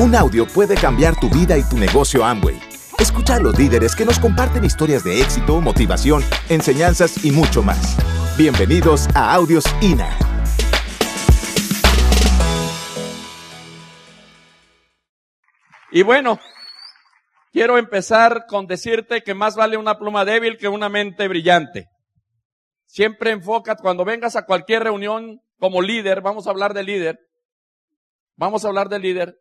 Un audio puede cambiar tu vida y tu negocio Amway. Escucha a los líderes que nos comparten historias de éxito, motivación, enseñanzas y mucho más. Bienvenidos a Audios INA. Y bueno, quiero empezar con decirte que más vale una pluma débil que una mente brillante. Siempre enfoca, cuando vengas a cualquier reunión como líder, vamos a hablar de líder, vamos a hablar de líder,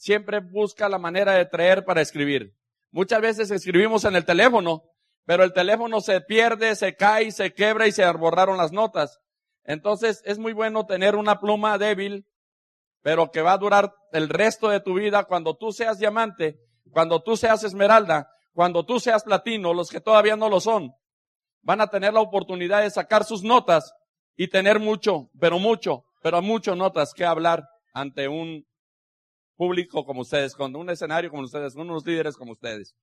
siempre busca la manera de traer para escribir. Muchas veces escribimos en el teléfono, pero el teléfono se pierde, se cae, se quebra y se borraron las notas. Entonces es muy bueno tener una pluma débil, pero que va a durar el resto de tu vida cuando tú seas diamante, cuando tú seas esmeralda, cuando tú seas platino, los que todavía no lo son, van a tener la oportunidad de sacar sus notas y tener mucho, pero mucho, pero mucho notas que hablar ante un público como ustedes, con un escenario como ustedes, con unos líderes como ustedes.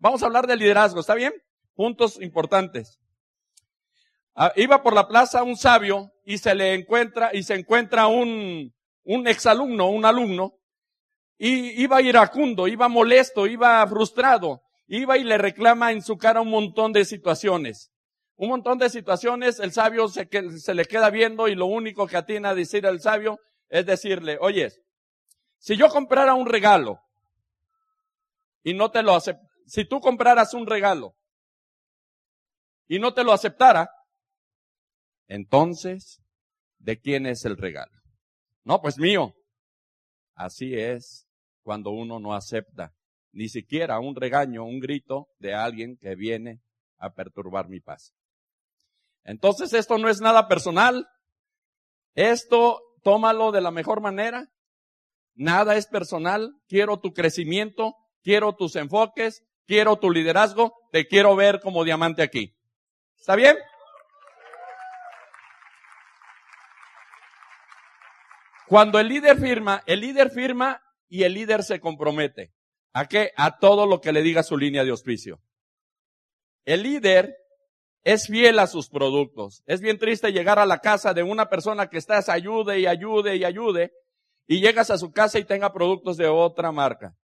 Vamos a hablar de liderazgo, ¿está bien? Puntos importantes. Ah, iba por la plaza un sabio y se le encuentra, y se encuentra un, un exalumno, un alumno, y iba iracundo, iba molesto, iba frustrado, iba y le reclama en su cara un montón de situaciones. Un montón de situaciones, el sabio se, se le queda viendo y lo único que atina a decir al sabio es decirle, oyes, si yo comprara un regalo y no te lo aceptara, si tú compraras un regalo y no te lo aceptara, entonces, ¿de quién es el regalo? No, pues mío. Así es cuando uno no acepta ni siquiera un regaño, un grito de alguien que viene a perturbar mi paz. Entonces esto no es nada personal. Esto tómalo de la mejor manera Nada es personal. Quiero tu crecimiento, quiero tus enfoques, quiero tu liderazgo, te quiero ver como diamante aquí. ¿Está bien? Cuando el líder firma, el líder firma y el líder se compromete. ¿A qué? A todo lo que le diga su línea de auspicio. El líder es fiel a sus productos. Es bien triste llegar a la casa de una persona que estás ayude y ayude y ayude y llegas a su casa y tenga productos de otra marca.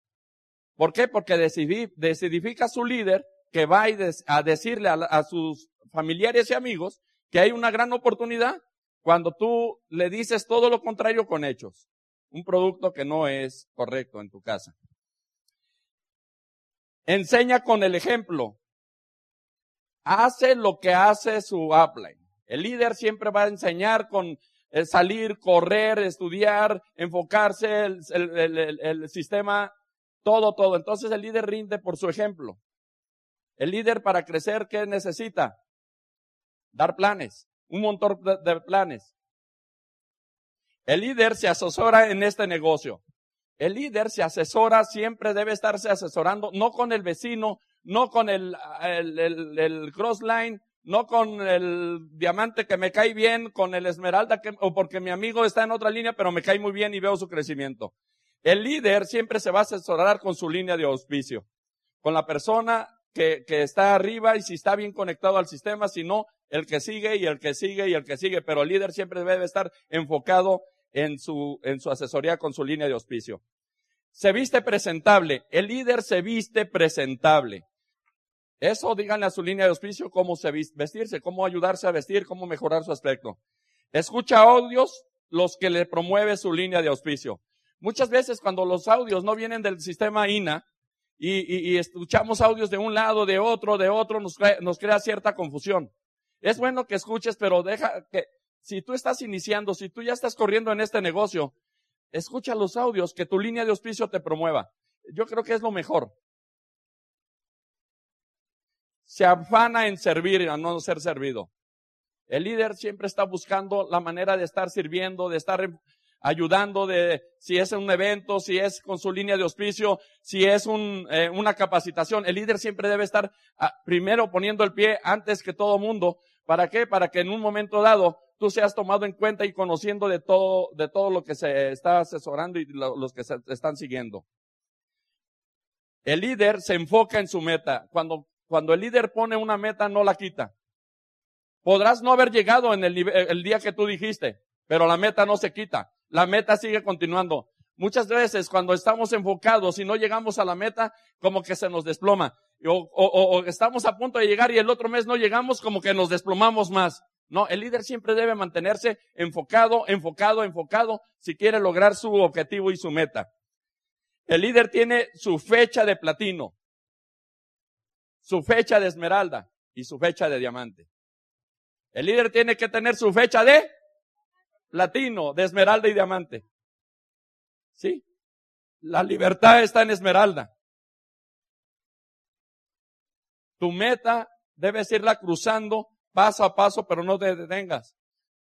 ¿Por qué? Porque decidifica a su líder que va a decirle a, sus familiares y amigos que hay una gran oportunidad cuando tú le dices todo lo contrario con hechos. Un producto que no es correcto en tu casa. Enseña con el ejemplo. Hace lo que hace su upline. El líder siempre va a enseñar con salir, correr, estudiar, enfocarse, el, sistema, todo, todo. Entonces el líder rinde por su ejemplo. El líder para crecer, ¿qué necesita? Dar planes, un montón de, planes. El líder se asesora en este negocio. El líder se asesora, siempre debe estarse asesorando, no con el vecino, no con el, el, el, el crossline, no con el diamante que me cae bien, con el esmeralda que, o porque mi amigo está en otra línea, pero me cae muy bien y veo su crecimiento. El líder siempre se va a asesorar con su línea de auspicio, con la persona que, que está arriba y si está bien conectado al sistema, si no, el que sigue y el que sigue y el que sigue, pero el líder siempre debe estar enfocado en su, en su asesoría con su línea de auspicio. Se viste presentable. El líder se viste presentable. Eso díganle a su línea de auspicio cómo se vestirse, cómo ayudarse a vestir, cómo mejorar su aspecto. Escucha audios los que le promueve su línea de auspicio. Muchas veces cuando los audios no vienen del sistema INA y, escuchamos audios de un lado, de otro, de otro, nos nos crea cierta confusión. Es bueno que escuches, pero deja que, si tú estás iniciando, si tú ya estás corriendo en este negocio, escucha los audios que tu línea de auspicio te promueva. Yo creo que es lo mejor se afana en servir a no ser servido. El líder siempre está buscando la manera de estar sirviendo, de estar ayudando, de si es un evento, si es con su línea de auspicio, si es eh, una capacitación. El líder siempre debe estar ah, primero poniendo el pie antes que todo mundo. ¿Para qué? Para que en un momento dado tú seas tomado en cuenta y conociendo de todo, de todo lo que se está asesorando y los que se están siguiendo. El líder se enfoca en su meta. Cuando cuando el líder pone una meta, no la quita. Podrás no haber llegado en el, el día que tú dijiste, pero la meta no se quita. La meta sigue continuando. Muchas veces cuando estamos enfocados y no llegamos a la meta, como que se nos desploma. O, o, estamos a punto de llegar y el otro mes no llegamos, como que nos desplomamos más. No, el líder siempre debe mantenerse enfocado, enfocado, enfocado, si quiere lograr su objetivo y su meta. El líder tiene su fecha de platino, su fecha de esmeralda y su fecha de diamante. El líder tiene que tener su fecha de platino, de esmeralda y diamante. ¿Sí? La libertad está en esmeralda. Tu meta debes irla cruzando paso a paso, pero no te detengas.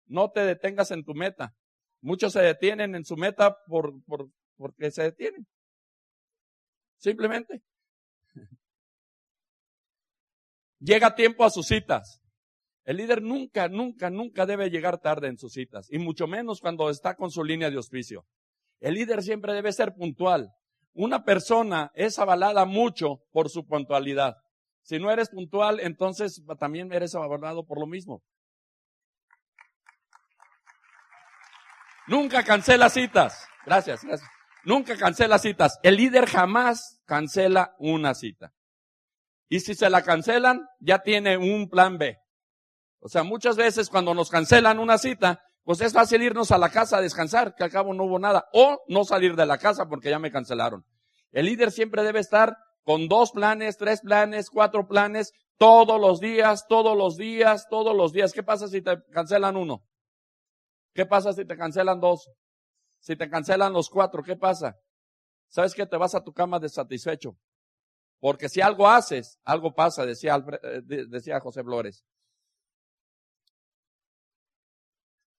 No te detengas en tu meta. Muchos se detienen en su meta por, por, porque se detienen. Simplemente. Llega tiempo a sus citas. El líder nunca, nunca, nunca debe llegar tarde en sus citas, y mucho menos cuando está con su línea de auspicio. El líder siempre debe ser puntual. Una persona es avalada mucho por su puntualidad. Si no eres puntual, entonces también eres avalado por lo mismo. Nunca cancela citas. Gracias, gracias. Nunca cancela citas. El líder jamás cancela una cita. Y si se la cancelan, ya tiene un plan B. O sea, muchas veces cuando nos cancelan una cita, pues es fácil irnos a la casa a descansar, que al cabo no hubo nada, o no salir de la casa porque ya me cancelaron. El líder siempre debe estar con dos planes, tres planes, cuatro planes, todos los días, todos los días, todos los días. ¿Qué pasa si te cancelan uno? ¿Qué pasa si te cancelan dos? Si te cancelan los cuatro, ¿qué pasa? ¿Sabes que te vas a tu cama desatisfecho? Porque si algo haces, algo pasa, decía, eh, decía José Flores.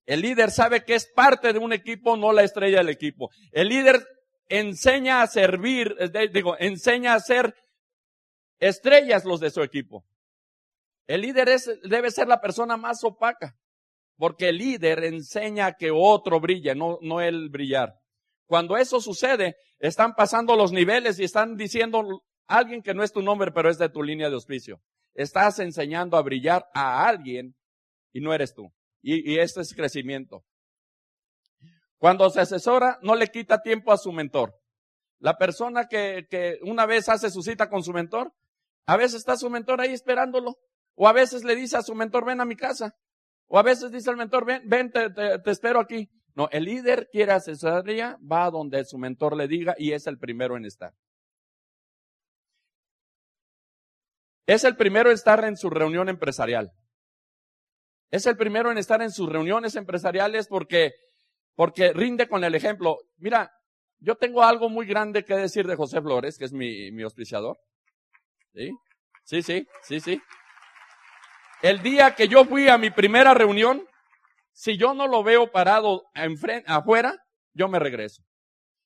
El líder sabe que es parte de un equipo, no la estrella del equipo. El líder enseña a servir, digo, enseña a ser estrellas los de su equipo. El líder debe ser la persona más opaca, porque el líder enseña que otro brille, no, no él brillar. Cuando eso sucede, están pasando los niveles y están diciendo alguien que no es tu nombre, pero es de tu línea de auspicio. Estás enseñando a brillar a alguien y no eres tú. Y, y esto es crecimiento. Cuando se asesora, no le quita tiempo a su mentor. La persona que, que una vez hace su cita con su mentor, a veces está su mentor ahí esperándolo. O a veces le dice a su mentor, ven a mi casa. O a veces dice al mentor, ven, ven, te, te, espero aquí. No, el líder quiere asesoría, va donde su mentor le diga y es el primero en estar. Es el primero en estar en su reunión empresarial. Es el primero en estar en sus reuniones empresariales porque porque rinde con el ejemplo. Mira, yo tengo algo muy grande que decir de José Flores, que es mi, mi auspiciador. ¿Sí? Sí, sí, sí, sí. El día que yo fui a mi primera reunión, si yo no lo veo parado enfrente, afuera, yo me regreso.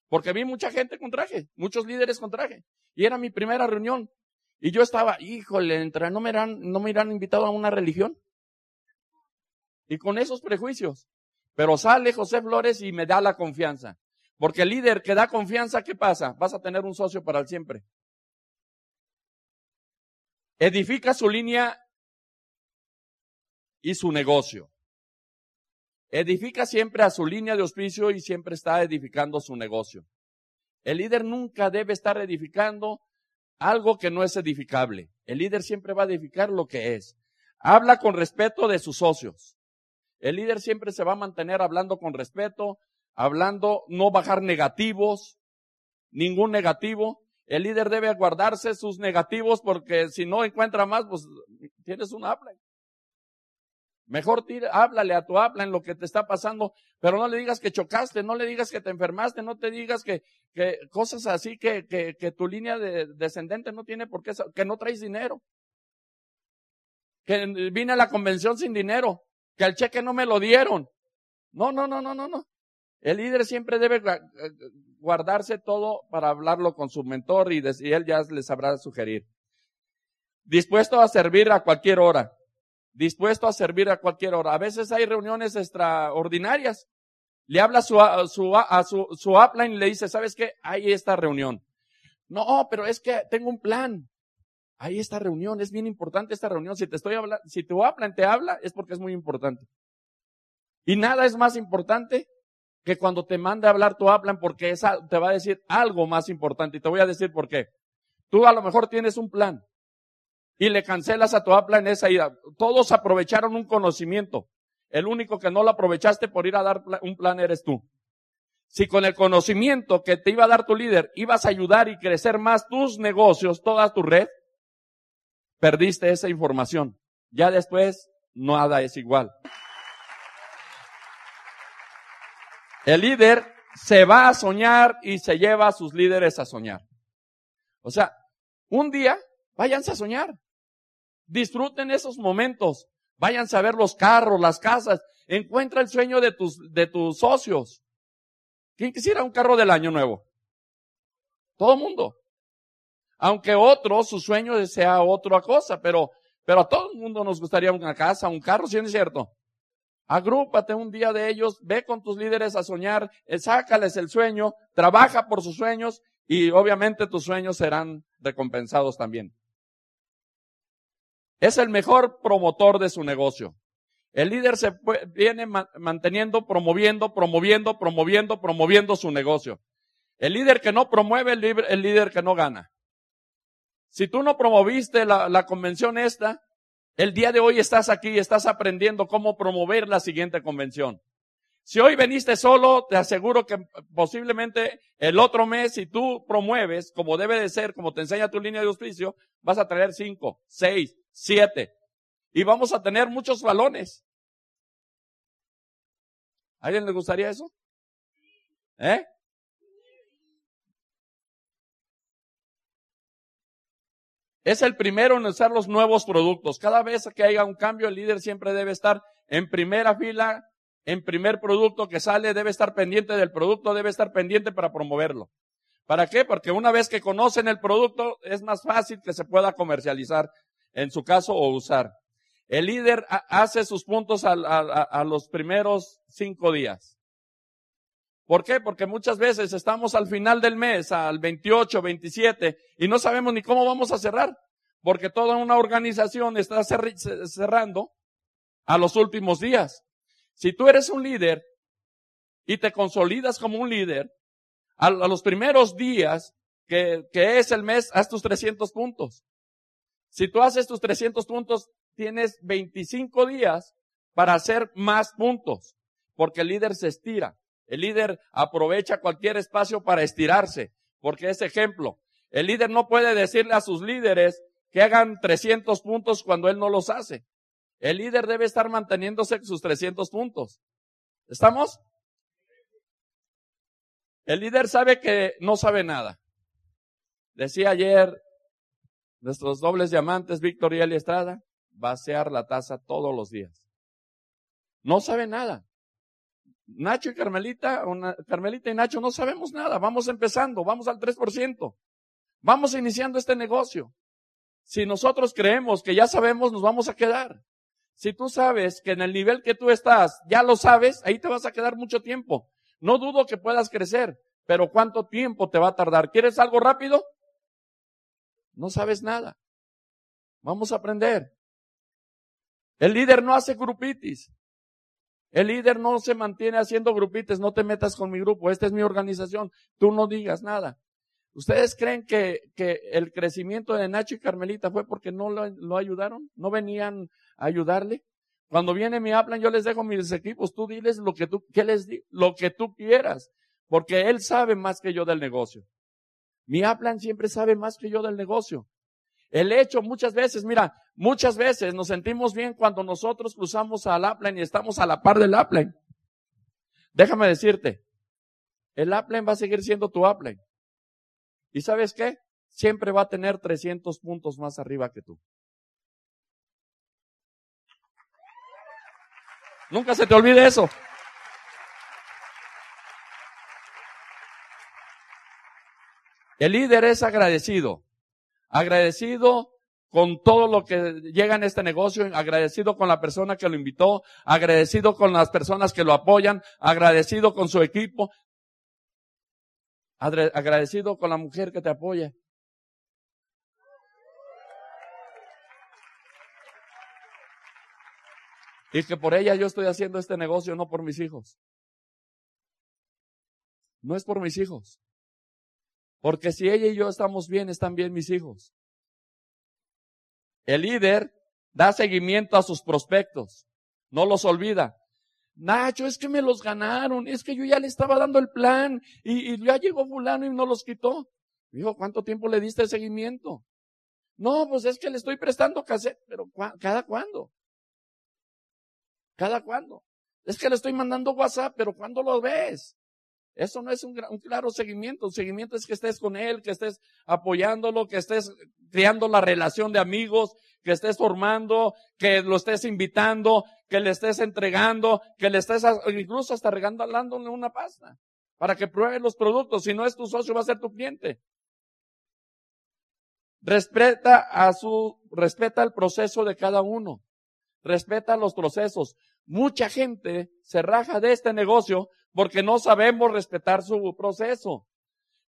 Porque vi mucha gente con traje, muchos líderes con traje. Y era mi primera reunión. Y yo estaba, híjole, ¿no me irán, no me irán invitado a una religión? Y con esos prejuicios. Pero sale José Flores y me da la confianza. Porque el líder que da confianza, ¿qué pasa? Vas a tener un socio para el siempre. Edifica su línea y su negocio. Edifica siempre a su línea de auspicio y siempre está edificando su negocio. El líder nunca debe estar edificando algo que no es edificable. El líder siempre va a edificar lo que es. Habla con respeto de sus socios. El líder siempre se va a mantener hablando con respeto, hablando, no bajar negativos, ningún negativo. El líder debe guardarse sus negativos porque si no encuentra más, pues tienes un habla. Mejor tira, háblale a tu habla en lo que te está pasando, pero no le digas que chocaste, no le digas que te enfermaste, no te digas que, que cosas así que, que, que tu línea de, descendente no tiene por qué, que no traes dinero. Que vine a la convención sin dinero que el cheque no me lo dieron. No, no, no, no, no, no. El líder siempre debe guardarse todo para hablarlo con su mentor y, él ya les sabrá sugerir. Dispuesto a servir a cualquier hora. Dispuesto a servir a cualquier hora. A veces hay reuniones extraordinarias. Le habla su, a su, a su, su upline y le dice, ¿sabes qué? Hay esta reunión. No, pero es que tengo un plan. Hay esta reunión, es bien importante esta reunión. Si te estoy hablando, si tu hablan te habla, es porque es muy importante. Y nada es más importante que cuando te mande a hablar tu hablan porque esa te va a decir algo más importante. Y te voy a decir por qué. Tú a lo mejor tienes un plan y le cancelas a en esa ida. Todos aprovecharon un conocimiento. El único que no lo aprovechaste por ir a dar un plan eres tú. Si con el conocimiento que te iba a dar tu líder ibas a ayudar y crecer más tus negocios, toda tu red, perdiste esa información. Ya después, nada es igual. El líder se va a soñar y se lleva a sus líderes a soñar. O sea, un día váyanse a soñar. Disfruten esos momentos. Váyanse a ver los carros, las casas. Encuentra el sueño de tus, de tus socios. ¿Quién quisiera un carro del año nuevo? Todo el mundo. Aunque otro, su sueño sea otra cosa, pero, pero a todo el mundo nos gustaría una casa, un carro, ¿sí es cierto? Agrúpate un día de ellos, ve con tus líderes a soñar, eh, sácales el sueño, trabaja por sus sueños y obviamente tus sueños serán recompensados también. Es el mejor promotor de su negocio. El líder se viene manteniendo, promoviendo, promoviendo, promoviendo, promoviendo su negocio. El líder que no promueve, el líder, que no gana. Si tú no promoviste la, la convención esta, el día de hoy estás aquí y estás aprendiendo cómo promover la siguiente convención. Si hoy veniste solo, te aseguro que posiblemente el otro mes, si tú promueves, como debe de ser, como te enseña tu línea de auspicio, vas a traer cinco, seis, siete. Y vamos a tener muchos balones. ¿A alguien le gustaría eso? ¿Eh? Es el primero en usar los nuevos productos. Cada vez que haya un cambio, el líder siempre debe estar en primera fila, en primer producto que sale, debe estar pendiente del producto, debe estar pendiente para promoverlo. ¿Para qué? Porque una vez que conocen el producto, es más fácil que se pueda comercializar, en su caso, o usar. El líder hace sus puntos a, los primeros cinco días. ¿Por qué? Porque muchas veces estamos al final del mes, al 28, 27, y no sabemos ni cómo vamos a cerrar, porque toda una organización está cerrando a los últimos días. Si tú eres un líder y te consolidas como un líder, a, los primeros días que, que es el mes, haz tus 300 puntos. Si tú haces tus 300 puntos, tienes 25 días para hacer más puntos, porque el líder se estira. El líder aprovecha cualquier espacio para estirarse, porque es ejemplo. El líder no puede decirle a sus líderes que hagan 300 puntos cuando él no los hace. El líder debe estar manteniéndose sus 300 puntos. ¿Estamos? El líder sabe que no sabe nada. Decía ayer nuestros dobles diamantes, Víctor y Eli Estrada, vaciar la taza todos los días. No sabe nada. Nacho y Carmelita, Carmelita y Nacho no sabemos nada. Vamos empezando, vamos al 3%. Vamos iniciando este negocio. Si nosotros creemos que ya sabemos, nos vamos a quedar. Si tú sabes que en el nivel que tú estás ya lo sabes, ahí te vas a quedar mucho tiempo. No dudo que puedas crecer, pero ¿cuánto tiempo te va a tardar? ¿Quieres algo rápido? No sabes nada. Vamos a aprender. El líder no hace grupitis. El líder no se mantiene haciendo grupites, no te metas con mi grupo, esta es mi organización, tú no digas nada. ¿Ustedes creen que, el crecimiento de Nacho y Carmelita fue porque no lo, ayudaron? ¿No venían a ayudarle? Cuando viene mi hablan, yo les dejo mis equipos, tú diles lo que tú, ¿qué les? Lo que tú quieras, porque él sabe más que yo del negocio. Mi hablan siempre sabe más que yo del negocio. El hecho muchas veces, mira, muchas veces nos sentimos bien cuando nosotros cruzamos al upline y estamos a la par del upline. Déjame decirte, el upline va a seguir siendo tu upline. ¿Y sabes qué? Siempre va a tener 300 puntos más arriba que tú. Nunca se te olvide eso. El líder es agradecido agradecido con todo lo que llega en este negocio, agradecido con la persona que lo invitó, agradecido con las personas que lo apoyan, agradecido con su equipo, agradecido con la mujer que te apoya. Y que por ella yo estoy haciendo este negocio, no por mis hijos. no es por mis hijos. Porque si ella y yo estamos bien, están bien mis hijos. El líder da seguimiento a sus prospectos, no los olvida. Nacho, es que me los ganaron, es que yo ya le estaba dando el plan y, ya llegó fulano y no los quitó. Dijo, ¿cuánto tiempo le diste seguimiento? No, pues es que le estoy prestando cassette, pero ¿cada cuándo? ¿Cada cuándo? Es que le estoy mandando WhatsApp, pero ¿cuándo lo ves? Eso no es un, claro seguimiento. Un seguimiento es que estés con él, que estés apoyándolo, que estés creando la relación de amigos, que estés formando, que lo estés invitando, que le estés entregando, que le estés incluso hasta regalándole una pasta para que pruebe los productos. Si no es tu socio, va a ser tu cliente. Respeta a su, respeta el proceso de cada uno. Respeta los procesos. Mucha gente se raja de este negocio porque no sabemos respetar su proceso.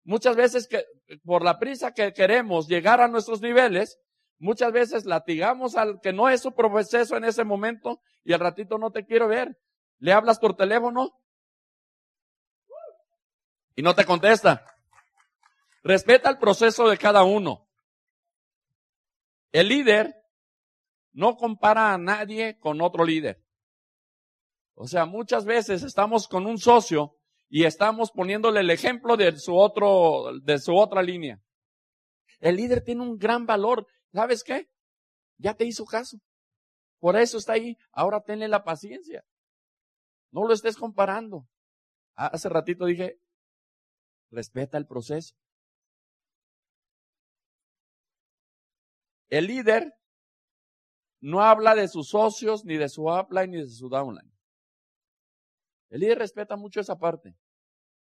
Muchas veces que por la prisa que queremos llegar a nuestros niveles, muchas veces latigamos al que no es su proceso en ese momento y al ratito no te quiero ver. Le hablas por teléfono y no te contesta. Respeta el proceso de cada uno. El líder no compara a nadie con otro líder. O sea, muchas veces estamos con un socio y estamos poniéndole el ejemplo de su otro, de su otra línea. El líder tiene un gran valor. ¿Sabes qué? Ya te hizo caso. Por eso está ahí. Ahora tenle la paciencia. No lo estés comparando. Hace ratito dije, respeta el proceso. El líder no habla de sus socios, ni de su upline, ni de su downline. El líder respeta mucho esa parte.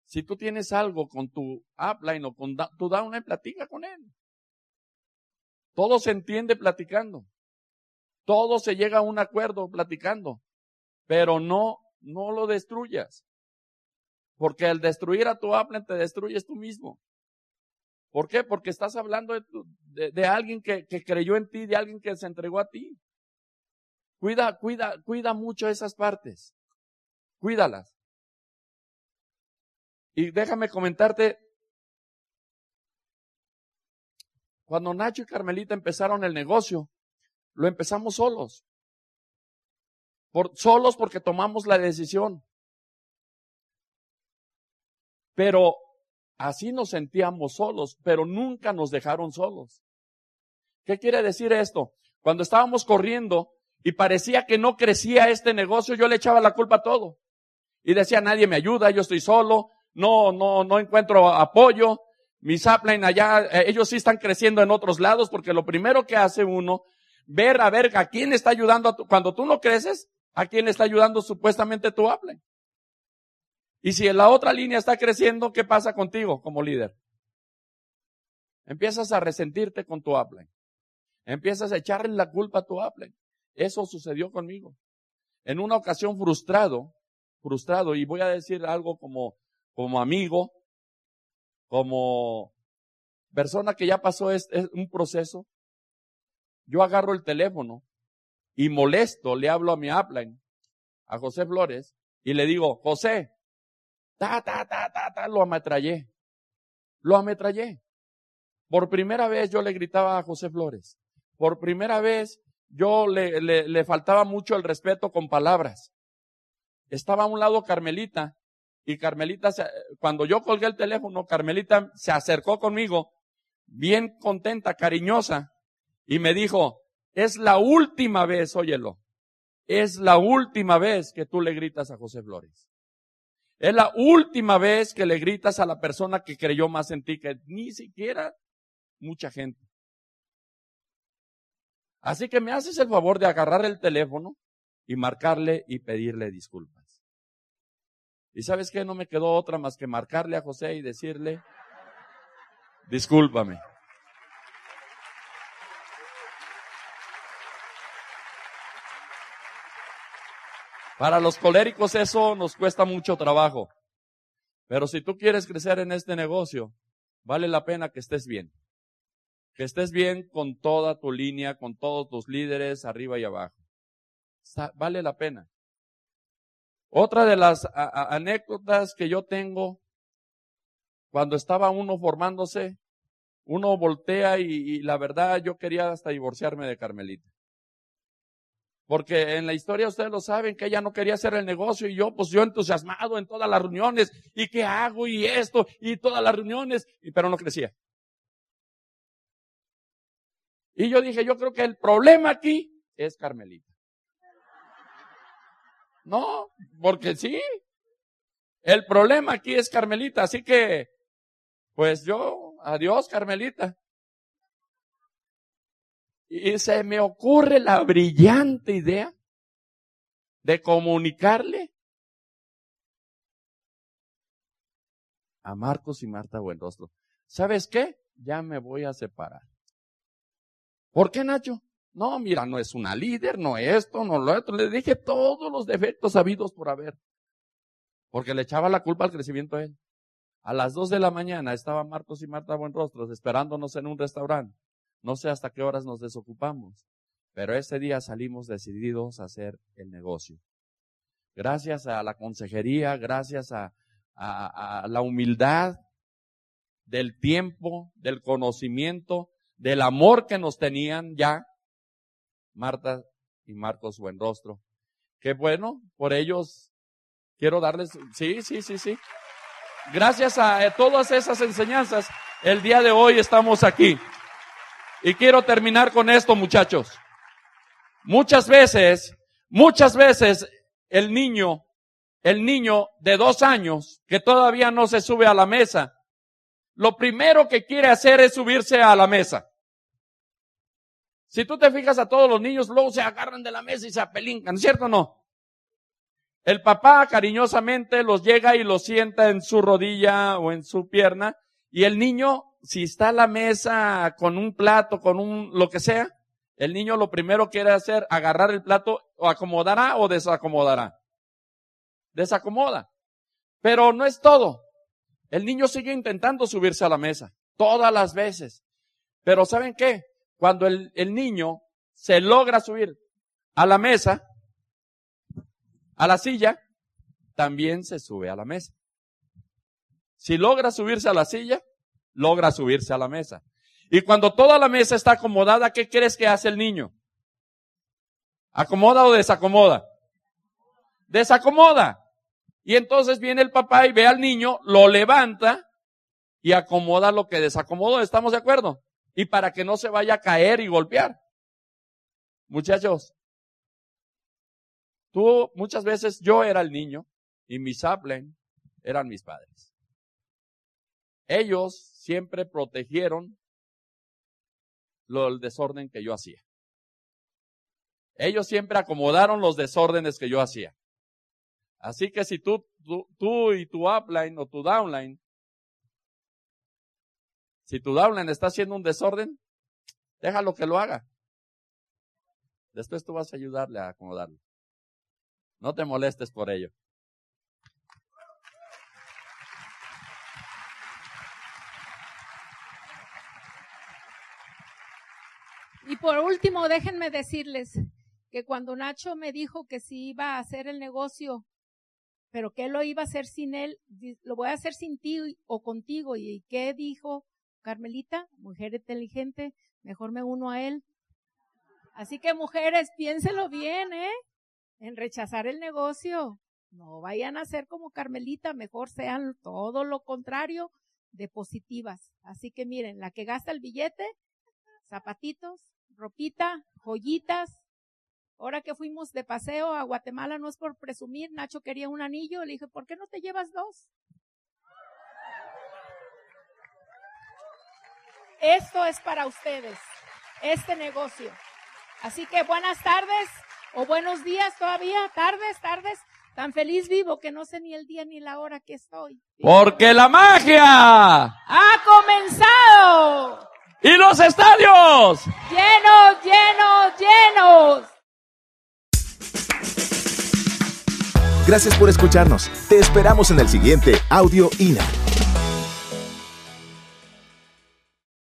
Si tú tienes algo con tu upline o con tu downline, platica con él. Todo se entiende platicando. Todo se llega a un acuerdo platicando. Pero no, no lo destruyas. Porque al destruir a tu upline te destruyes tú mismo. ¿Por qué? Porque estás hablando de, de, alguien que, que, creyó en ti, de alguien que se entregó a ti. Cuida, cuida, cuida mucho esas partes. Cuídalas. Y déjame comentarte, cuando Nacho y Carmelita empezaron el negocio, lo empezamos solos. Por, solos porque tomamos la decisión. Pero así nos sentíamos solos, pero nunca nos dejaron solos. ¿Qué quiere decir esto? Cuando estábamos corriendo y parecía que no crecía este negocio, yo le echaba la culpa a todo y decía, nadie me ayuda, yo estoy solo, no, no, no encuentro apoyo. Mis upline allá, eh, ellos sí están creciendo en otros lados porque lo primero que hace uno, ver a ver a quién está ayudando, a tu, cuando tú no creces, a quién está ayudando supuestamente tu upline. Y si en la otra línea está creciendo, ¿qué pasa contigo como líder? Empiezas a resentirte con tu upline. Empiezas a echarle la culpa a tu upline. Eso sucedió conmigo. En una ocasión frustrado, frustrado y voy a decir algo como, como amigo, como persona que ya pasó es, un proceso. Yo agarro el teléfono y molesto, le hablo a mi upline, a José Flores, y le digo, José, ta, ta, ta, ta, ta, lo ametrallé. Lo ametrallé. Por primera vez yo le gritaba a José Flores. Por primera vez yo le, le, le faltaba mucho el respeto con palabras estaba a un lado Carmelita y Carmelita, cuando yo colgué el teléfono, Carmelita se acercó conmigo, bien contenta, cariñosa, y me dijo, es la última vez, óyelo, es la última vez que tú le gritas a José Flores. Es la última vez que le gritas a la persona que creyó más en ti que ni siquiera mucha gente. Así que me haces el favor de agarrar el teléfono y marcarle y pedirle disculpas. ¿Y sabes qué? No me quedó otra más que marcarle a José y decirle, discúlpame. Para los coléricos eso nos cuesta mucho trabajo. Pero si tú quieres crecer en este negocio, vale la pena que estés bien. Que estés bien con toda tu línea, con todos tus líderes, arriba y abajo vale la pena. Otra de las anécdotas que yo tengo cuando estaba uno formándose, uno voltea y, la verdad yo quería hasta divorciarme de Carmelita. Porque en la historia ustedes lo saben que ella no quería hacer el negocio y yo, pues yo entusiasmado en todas las reuniones y qué hago y esto y todas las reuniones, y, pero no crecía. Y yo dije, yo creo que el problema aquí es Carmelita. No, porque sí. El problema aquí es Carmelita, así que, pues yo, adiós Carmelita. Y se me ocurre la brillante idea de comunicarle a Marcos y Marta Buenrostro. ¿Sabes qué? Ya me voy a separar. ¿Por qué, Nacho? No, mira, no es una líder, no esto, no lo otro. Le dije todos los defectos habidos por haber. Porque le echaba la culpa al crecimiento a él. A las dos de la mañana estaban Marcos y Marta Buenrostros esperándonos en un restaurante. No sé hasta qué horas nos desocupamos, pero ese día salimos decididos a hacer el negocio. Gracias a la consejería, gracias a la humildad del tiempo, del conocimiento, del amor que nos tenían ya, Marta y Marcos Buenrostro. Qué bueno, por ellos quiero darles, sí, sí, sí, sí. Gracias a eh, todas esas enseñanzas, el día de hoy estamos aquí. Y quiero terminar con esto, muchachos. Muchas veces, muchas veces el niño, el niño de dos años que todavía no se sube a la mesa, lo primero que quiere hacer es subirse a la mesa. Si tú te fijas a todos los niños, luego se agarran de la mesa y se apelincan, ¿cierto o no? El papá cariñosamente los llega y los sienta en su rodilla o en su pierna y el niño, si está a la mesa con un plato, con un lo que sea, el niño lo primero quiere hacer, agarrar el plato o acomodará o desacomodará. Desacomoda. Pero no es todo. El niño sigue intentando subirse a la mesa, todas las veces. Pero ¿saben qué? Cuando el, el niño se logra subir a la mesa, a la silla, también se sube a la mesa. Si logra subirse a la silla, logra subirse a la mesa. Y cuando toda la mesa está acomodada, ¿qué crees que hace el niño? ¿Acomoda o desacomoda? Desacomoda. Y entonces viene el papá y ve al niño, lo levanta y acomoda lo que desacomodó. ¿Estamos de acuerdo? Y para que no se vaya a caer y golpear. Muchachos, tú muchas veces yo era el niño y mis saplen eran mis padres. Ellos siempre protegieron lo, desorden que yo hacía. Ellos siempre acomodaron los desórdenes que yo hacía. Así que si tú, tú, tú y tu upline o tu downline si tu downline está haciendo un desorden, déjalo que lo haga. Después tú vas a ayudarle a acomodarlo. No te molestes por ello. Y por último, déjenme decirles que cuando Nacho me dijo que si iba a hacer el negocio, pero que lo iba a hacer sin él, lo voy a hacer sin ti o contigo. ¿Y qué dijo Carmelita, mujer inteligente, mejor me uno a él. Así que mujeres, piénselo bien, ¿eh? En rechazar el negocio. No vayan a ser como Carmelita, mejor sean todo lo contrario de positivas. Así que miren, la que gasta el billete, zapatitos, ropita, joyitas. Ahora que fuimos de paseo a Guatemala, no es por presumir, Nacho quería un anillo, le dije, ¿por qué no te llevas dos? Esto es para ustedes, este negocio. Así que buenas tardes o buenos días todavía, tardes, tardes. Tan feliz vivo que no sé ni el día ni la hora que estoy. Porque la magia ha comenzado. Y los estadios llenos, llenos, llenos. Gracias por escucharnos. Te esperamos en el siguiente Audio INA.